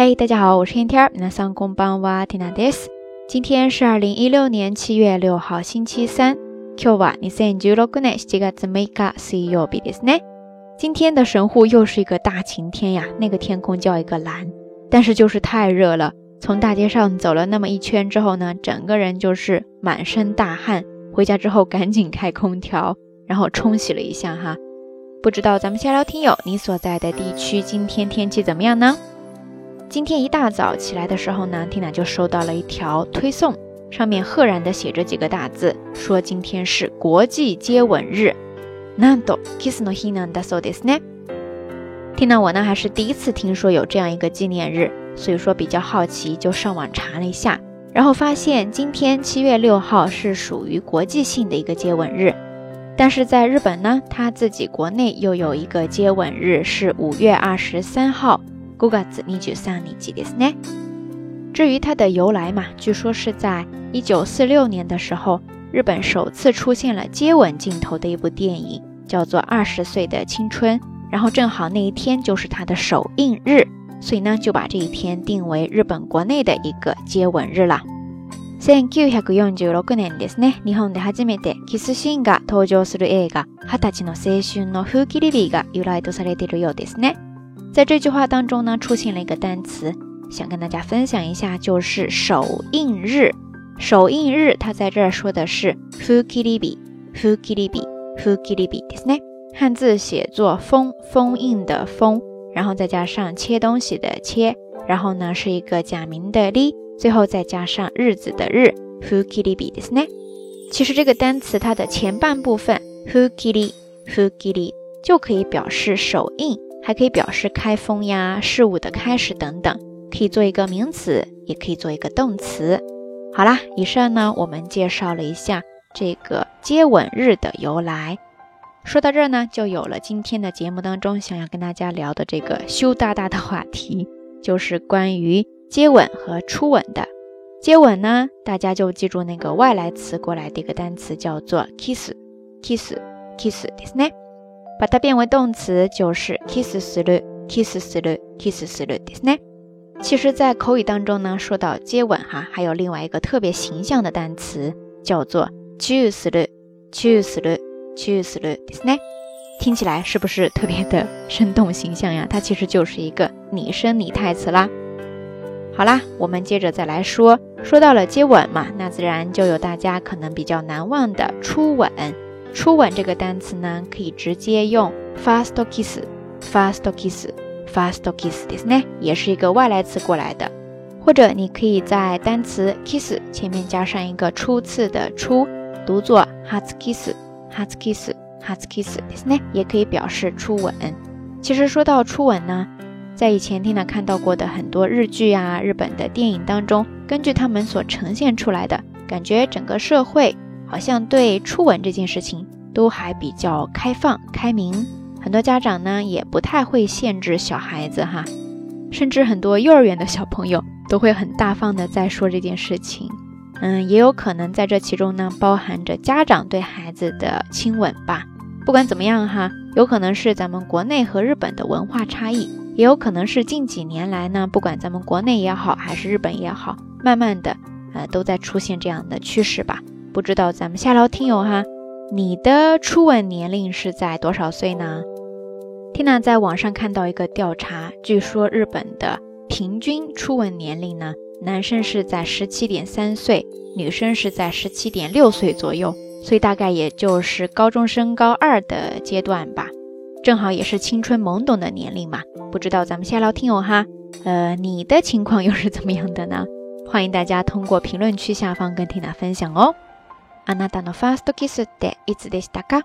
嘿，大家好，我是天天。那上工帮哇听娜です。今天是二零一六年七月六号，星期三。今日は二千十六年七月六日水曜日ですね。今天的神户又是一个大晴天呀，那个天空叫一个蓝，但是就是太热了。从大街上走了那么一圈之后呢，整个人就是满身大汗。回家之后赶紧开空调，然后冲洗了一下哈。不知道咱们下聊听友，你所在的地区今天天气怎么样呢？ 今天一大早起来的时候呢，Tina 就收到了一条推送，上面赫然的写着几个大字，说今天是国际接吻日。なんとキスの日なんだそうですね。Tina 我呢还是第一次听说有这样一个纪念日，所以说比较好奇，就上网查了一下，然后发现今天七月六号是属于国际性的一个接吻日。但是在日本呢，他自己国内又有一个接吻日，是五月二十三号。 至于它的由来嘛，据说是在一九四六年的时候，日本首次出现了接吻镜头的一部电影，叫做《二十岁的青春》，然后正好那一天就是它的首映日，所以呢就把这一天定为日本国内的一个接吻日了。1946年ですね、日本で初めてキスシーンが登場する映画《二十歳の青春の風切り日》が由来とされているようですね。 在这句话当中呢，出现了一个单词，想跟大家分享一下，就是首映日。首映日，它在这儿说的是 fukiribi，fukiribi，fukiribi，ですね。汉字写作封，封印的封，然后再加上切东西的切，然后呢是一个假名的哩。最后再加上日子的日，fukiribi ですね。其实这个单词它的前半部分 fukiri，fukiri 就可以表示首映， 还可以表示开封呀、事物的开始等等，可以做一个名词，也可以做一个动词。好啦，以上呢我们介绍了一下这个接吻日的由来。说到这儿呢，就有了今天的节目当中想要跟大家聊的这个羞答答的话题，就是关于。接吻和初吻的接吻呢，大家就记住那个外来词过来的一个单词叫做 kiss，kiss，kiss，ですね。 把它变为动词就是 kiss する，kiss する，kiss するですね。其实，在口语当中呢，说到接吻哈，还有另外一个特别形象的单词叫做 choose する，choose する，choose するですね。听起来是不是特别的生动形象呀？它其实就是一个拟声拟态词啦。好啦，我们接着再来说。说到了接吻嘛，那自然就有大家可能比较难忘的初吻。 初吻这个单词呢，可以直接用 first kiss，first kiss，first kiss ですね，也是一个外来词过来的。或者你可以在单词 kiss 前面加上一个初次的初，读作 hats kiss，hats kiss，hats kiss ですね，也可以表示初吻。其实说到初吻呢。在以前听了看到过的很多日剧啊、日本的电影当中，根据他们所呈现出来的感觉，整个社会 好像对初吻这件事情都还比较开放、开明。很多家长呢也不太会限制小孩子哈，甚至很多幼儿园的小朋友都会很大方的在说这件事情。嗯，也有可能在这其中呢包含着家长对孩子的亲吻吧。不管怎么样哈，有可能是咱们国内和日本的文化差异。也有可能是近几年来呢，不管咱们国内也好，还是日本也好，慢慢的，呃，都在出现这样的趋势吧。不知道咱们下聊听友哈，你的初吻年龄是在多少岁呢？Tina 在网上看到一个调查，据说日本的平均初吻年龄呢，男生是在十七点三岁，女生是在十七点六岁左右，所以大概也就是高中升高二的阶段吧。正好也是青春懵懂的年龄嘛，不知道咱们下聊听友哈，呃，你的情况又是怎么样的呢？欢迎大家通过评论区下方跟缇娜分享哦。あなたのファーストキスっていつでしたか？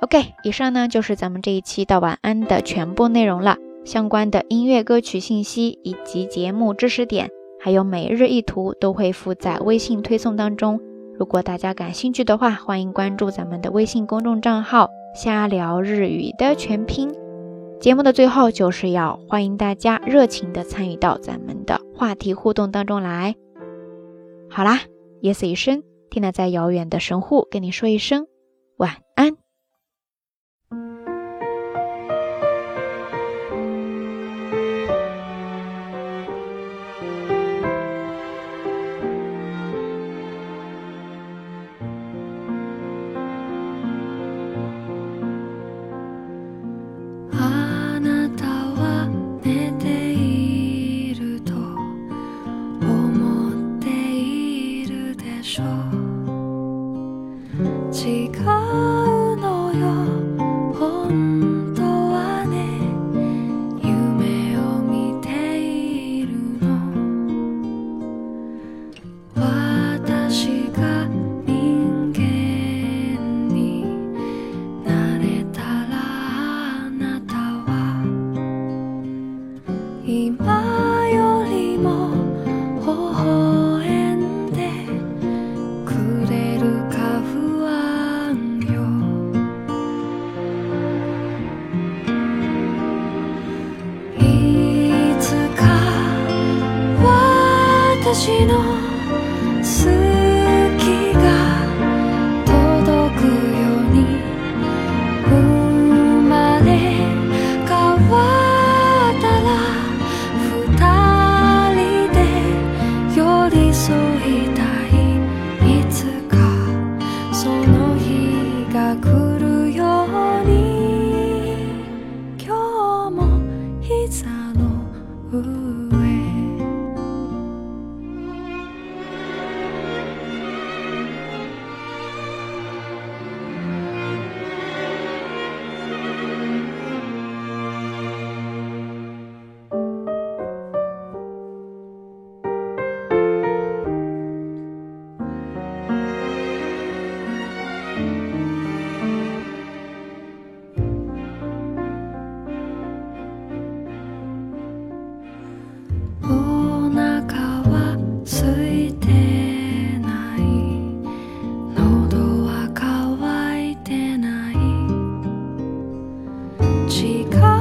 OK，以上呢就是咱们这一期到晚安的全部内容了。相关的音乐歌曲信息以及节目知识点，还有每日一图都会附在微信推送当中。如果大家感兴趣的话，欢迎关注咱们的微信公众账号。瞎聊日语的全拼，节目的最后就是要欢迎大家热情的参与到咱们的话题互动当中来。好啦，夜色已深， 听娜在遥远的神户跟你说一声晚安。今よりも微笑んでくれるか不安よ。いつか私の依靠